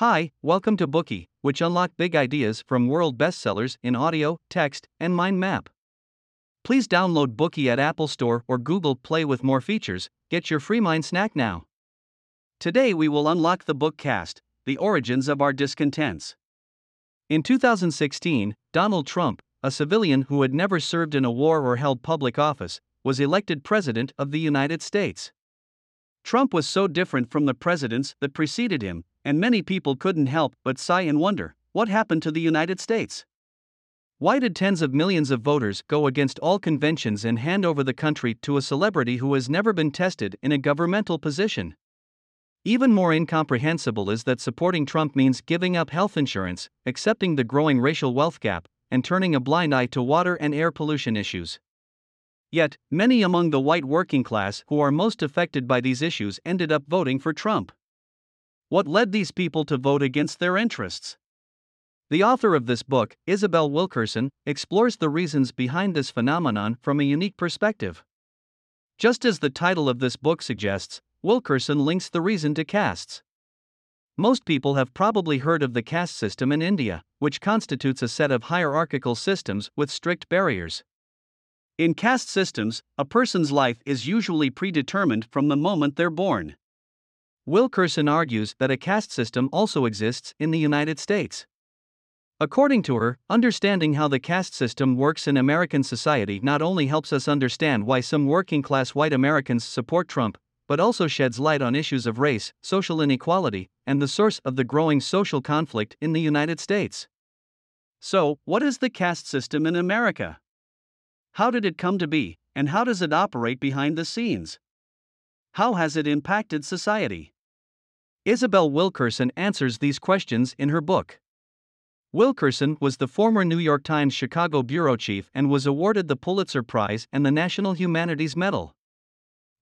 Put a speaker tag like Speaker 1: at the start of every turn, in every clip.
Speaker 1: Hi, welcome to Bookey, which unlock big ideas from world bestsellers in audio, text, and mind map. Please download Bookey at Apple Store or Google Play with more features. Get your free mind snack now. Today we will unlock the book Caste, The Origins of Our Discontents. In 2016, Donald Trump, a civilian who had never served in a war or held public office, was elected President of the United States. Trump was so different from the presidents that preceded him and many people couldn't help but sigh and wonder what happened to the United States? Why did tens of millions of voters go against all conventions and hand over the country to a celebrity who has never been tested in a governmental position? Even more incomprehensible is that supporting Trump means giving up health insurance, accepting the growing racial wealth gap, and turning a blind eye to water and air pollution issues. Yet, many among the white working class who are most affected by these issues ended up voting for Trump. What led these people to vote against their interests? The author of this book, Isabel Wilkerson, explores the reasons behind this phenomenon from a unique perspective. Just as the title of this book suggests, Wilkerson links the reason to castes. Most people have probably heard of the caste system in India, which constitutes a set of hierarchical systems with strict barriers. In caste systems, a person's life is usually predetermined from the moment they're born. Wilkerson argues that a caste system also exists in the United States. According to her, understanding how the caste system works in American society not only helps us understand why some working class white Americans support Trump, but also sheds light on issues of race, social inequality, and the source of the growing social conflict in the United States. So, what is the caste system in America? How did it come to be, and how does it operate behind the scenes? How has it impacted society? Isabel Wilkerson answers these questions in her book. Wilkerson was the former New York Times Chicago bureau chief and was awarded the Pulitzer Prize and the National Humanities Medal.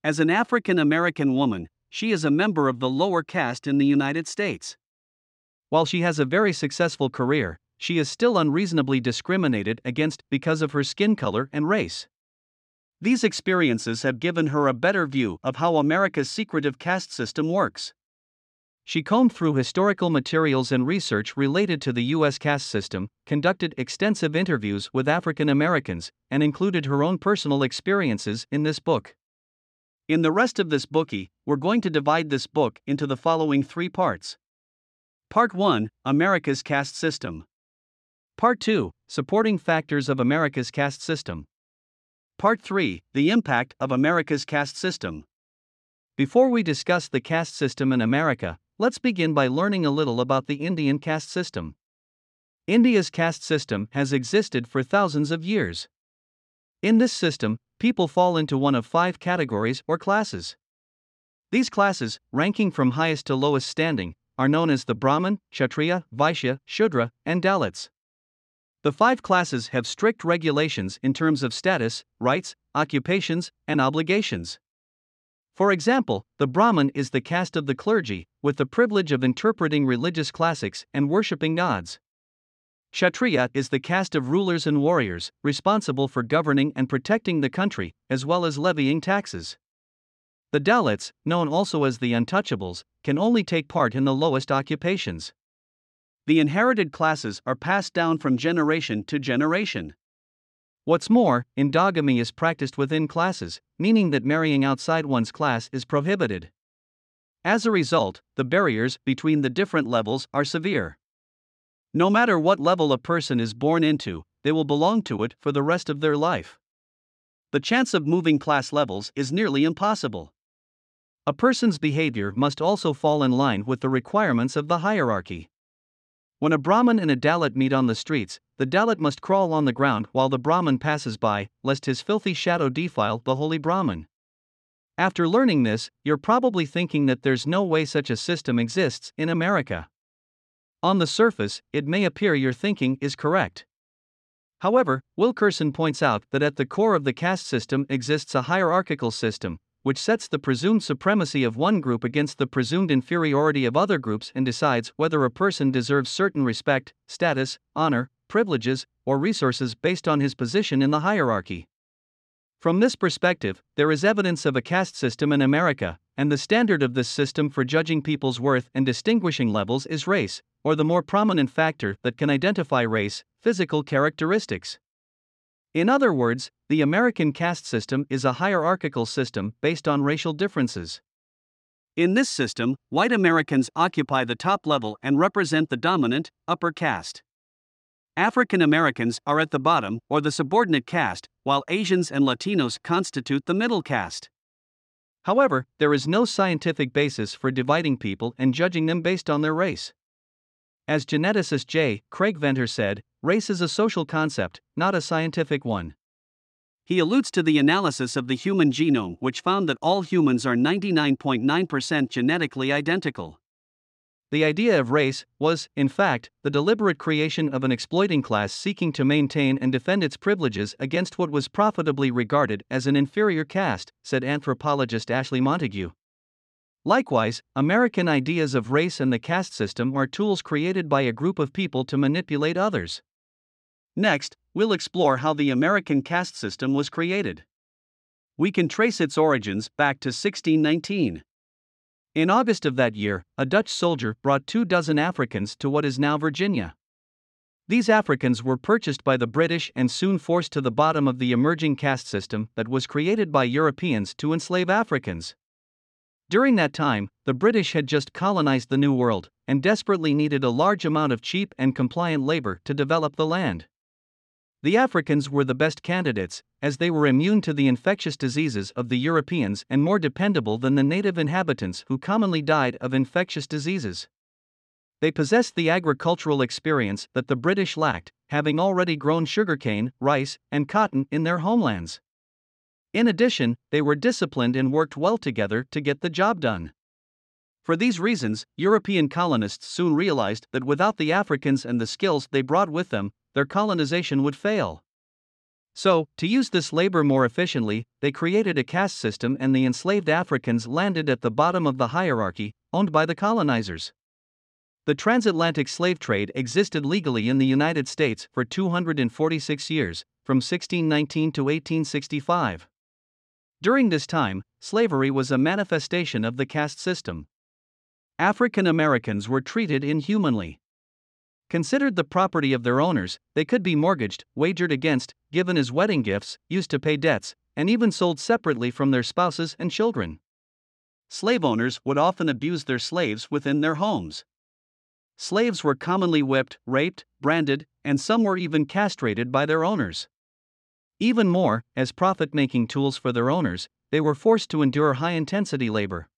Speaker 1: As an African American woman, she is a member of the lower caste in the United States. While she has a very successful career, she is still unreasonably discriminated against because of her skin color and race. These experiences have given her a better view of how America's secretive caste system works. She combed through historical materials and research related to the U.S. caste system, conducted extensive interviews with African Americans, and included her own personal experiences in this book. In the rest of this Bookey, we're going to divide this book into the following three parts. Part 1 America's Caste System. Part 2 Supporting Factors of America's Caste System. Part 3 The Impact of America's Caste System. Before we discuss the caste system in America, Let's begin by learning a little about the Indian caste system. India's caste system has existed for thousands of years. In this system, people fall into one of five categories or classes. These classes, ranking from highest to lowest standing, are known as the Brahmin, Kshatriya, Vaishya, Shudra, and Dalits. The five classes have strict regulations in terms of status, rights, occupations, and obligations. For example, the Brahmin is the caste of the clergy, with the privilege of interpreting religious classics and worshipping gods. Kshatriya is the caste of rulers and warriors, responsible for governing and protecting the country, as well as levying taxes. The Dalits, known also as the Untouchables, can only take part in the lowest occupations. The inherited classes are passed down from generation to generation. What's more, endogamy is practiced within classes, meaning that marrying outside one's class is prohibited. As a result, the barriers between the different levels are severe. No matter what level a person is born into, they will belong to it for the rest of their life. The chance of moving class levels is nearly impossible. A person's behavior must also fall in line with the requirements of the hierarchy. When a Brahmin and a Dalit meet on the streets, the Dalit must crawl on the ground while the Brahmin passes by, lest his filthy shadow defile the holy Brahmin. After learning this, you're probably thinking that there's no way such a system exists in America. On the surface, it may appear your thinking is correct. However, Wilkerson points out that at the core of the caste system exists a hierarchical system, which sets the presumed supremacy of one group against the presumed inferiority of other groups and decides whether a person deserves certain respect, status, honor, privileges, or resources based on his position in the hierarchy. From this perspective, there is evidence of a caste system in America, and the standard of this system for judging people's worth and distinguishing levels is race, or the more prominent factor that can identify race, physical characteristics. In other words, the American caste system is a hierarchical system based on racial differences. In this system, white Americans occupy the top level and represent the dominant, upper caste. African Americans are at the bottom, or the subordinate caste, while Asians and Latinos constitute the middle caste. However, there is no scientific basis for dividing people and judging them based on their race. As geneticist J. Craig Venter said, race is a social concept, not a scientific one. He alludes to the analysis of the human genome, which found that all humans are 99.9% genetically identical. The idea of race was, in fact, the deliberate creation of an exploiting class seeking to maintain and defend its privileges against what was profitably regarded as an inferior caste, said anthropologist Ashley Montagu. Likewise, American ideas of race and the caste system are tools created by a group of people to manipulate others. Next, we'll explore how the American caste system was created. We can trace its origins back to 1619. In August of that year, a Dutch soldier brought two dozen Africans to what is now Virginia. These Africans were purchased by the British and soon forced to the bottom of the emerging caste system that was created by Europeans to enslave Africans. During that time, the British had just colonized the New World and desperately needed a large amount of cheap and compliant labor to develop the land. The Africans were the best candidates, as they were immune to the infectious diseases of the Europeans and more dependable than the native inhabitants who commonly died of infectious diseases. They possessed the agricultural experience that the British lacked, having already grown sugarcane, rice, and cotton in their homelands. In addition, they were disciplined and worked well together to get the job done. For these reasons, European colonists soon realized that without the Africans and the skills they brought with them, their colonization would fail. So, to use this labor more efficiently, they created a caste system and the enslaved Africans landed at the bottom of the hierarchy, owned by the colonizers. The transatlantic slave trade existed legally in the United States for 246 years, from 1619 to 1865. During this time, slavery was a manifestation of the caste system. African Americans were treated inhumanly. Considered the property of their owners, they could be mortgaged, wagered against, given as wedding gifts, used to pay debts, and even sold separately from their spouses and children. Slave owners would often abuse their slaves within their homes. Slaves were commonly whipped, raped, branded, and some were even castrated by their owners. Even more, as profit making tools for their owners, they were forced to endure high intensity labor.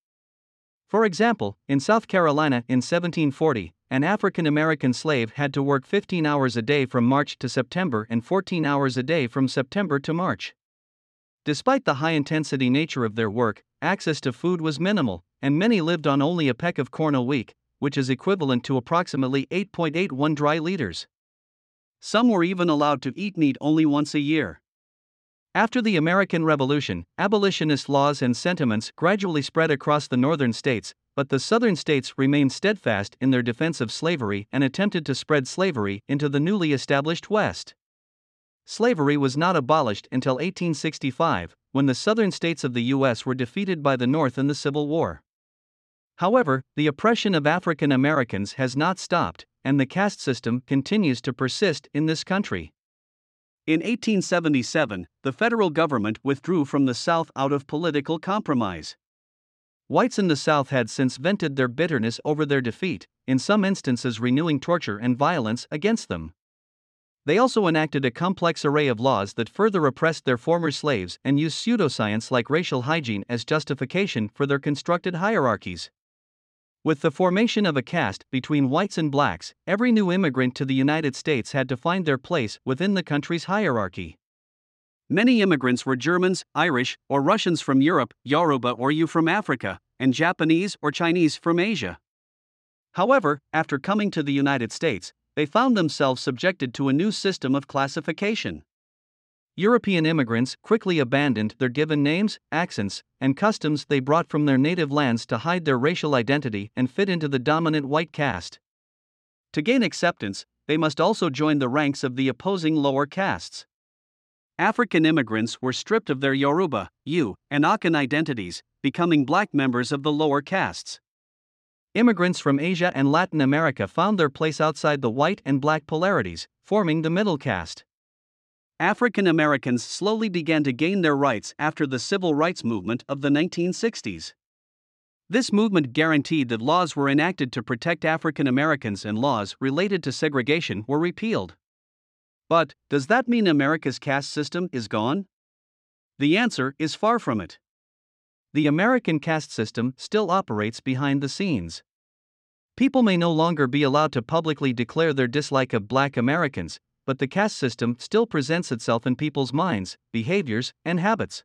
Speaker 1: For example, in South Carolina in 1740, an African American slave had to work 15 hours a day from March to September and 14 hours a day from September to March. Despite the high intensity nature of their work, access to food was minimal, and many lived on only a peck of corn a week, which is equivalent to approximately 8.81 dry liters. Some were even allowed to eat meat only once a year. After the American Revolution, abolitionist laws and sentiments gradually spread across the northern states, but the southern states remained steadfast in their defense of slavery and attempted to spread slavery into the newly established West. Slavery was not abolished until 1865, when the southern states of the U.S. were defeated by the North in the Civil War. However, the oppression of African Americans has not stopped, and the caste system continues to persist in this country. In 1877, the federal government withdrew from the South out of political compromise. Whites in the South had since vented their bitterness over their defeat, in some instances renewing torture and violence against them. They also enacted a complex array of laws that further oppressed their former slaves and used pseudoscience like racial hygiene as justification for their constructed hierarchies. With the formation of a caste between whites and blacks, every new immigrant to the United States had to find their place within the country's hierarchy. Many immigrants were Germans, Irish, or Russians from Europe, Yoruba or Yu from Africa, and Japanese or Chinese from Asia. However, after coming to the United States, they found themselves subjected to a new system of classification. European immigrants quickly abandoned their given names, accents, and customs they brought from their native lands to hide their racial identity and fit into the dominant white caste. To gain acceptance, they must also join the ranks of the opposing lower castes. African immigrants were stripped of their Yoruba, Yu, and Akan identities, becoming black members of the lower castes. Immigrants from Asia and Latin America found their place outside the white and black polarities, forming the middle caste. African Americans slowly began to gain their rights after the civil rights movement of the 1960s. This movement guaranteed that laws were enacted to protect African Americans and laws related to segregation were repealed. But, does that mean America's caste system is gone? The answer is far from it. The American caste system still operates behind the scenes. People may no longer be allowed to publicly declare their dislike of black Americans, but the caste system still presents itself in people's minds, behaviors, and habits.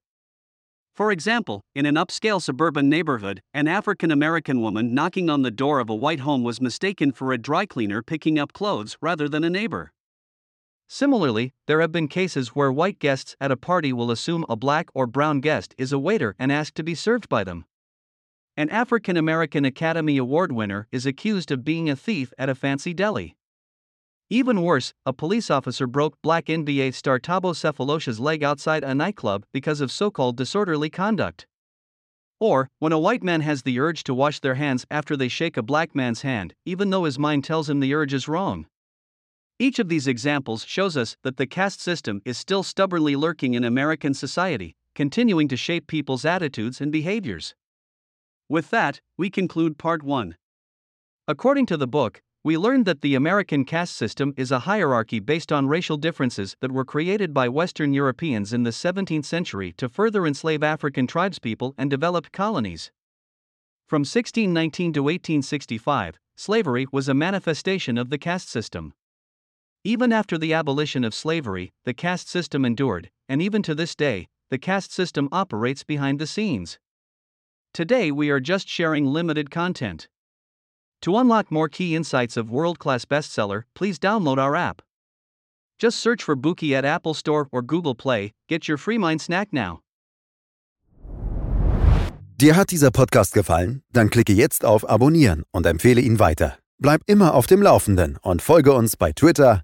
Speaker 1: For example, in an upscale suburban neighborhood, an African American woman knocking on the door of a white home was mistaken for a dry cleaner picking up clothes rather than a neighbor. Similarly, there have been cases where white guests at a party will assume a black or brown guest is a waiter and ask to be served by them. An African American Academy Award winner is accused of being a thief at a fancy deli. Even worse, a police officer broke black NBA star Thabo Sefolosha's leg outside a nightclub because of so called disorderly conduct. Or, when a white man has the urge to wash their hands after they shake a black man's hand, even though his mind tells him the urge is wrong. Each of these examples shows us that the caste system is still stubbornly lurking in American society, continuing to shape people's attitudes and behaviors. With that, we conclude part 1. According to the book, we learned that the American caste system is a hierarchy based on racial differences that were created by Western Europeans in the 17th century to further enslave African tribespeople and develop colonies. From 1619 to 1865, slavery was a manifestation of the caste system. Even after the abolition of slavery, the caste system endured, and even to this day, the caste system operates behind the scenes. Today, we are just sharing limited content. To unlock more key insights of world class bestseller, please download our app. Just search for Bookey at Apple Store or Google Play. Get your free mind snack now.
Speaker 2: Dir hat dieser Podcast gefallen? Dann klicke jetzt auf Abonnieren und empfehle ihn weiter. Bleib immer auf dem Laufenden und folge uns bei Twitter,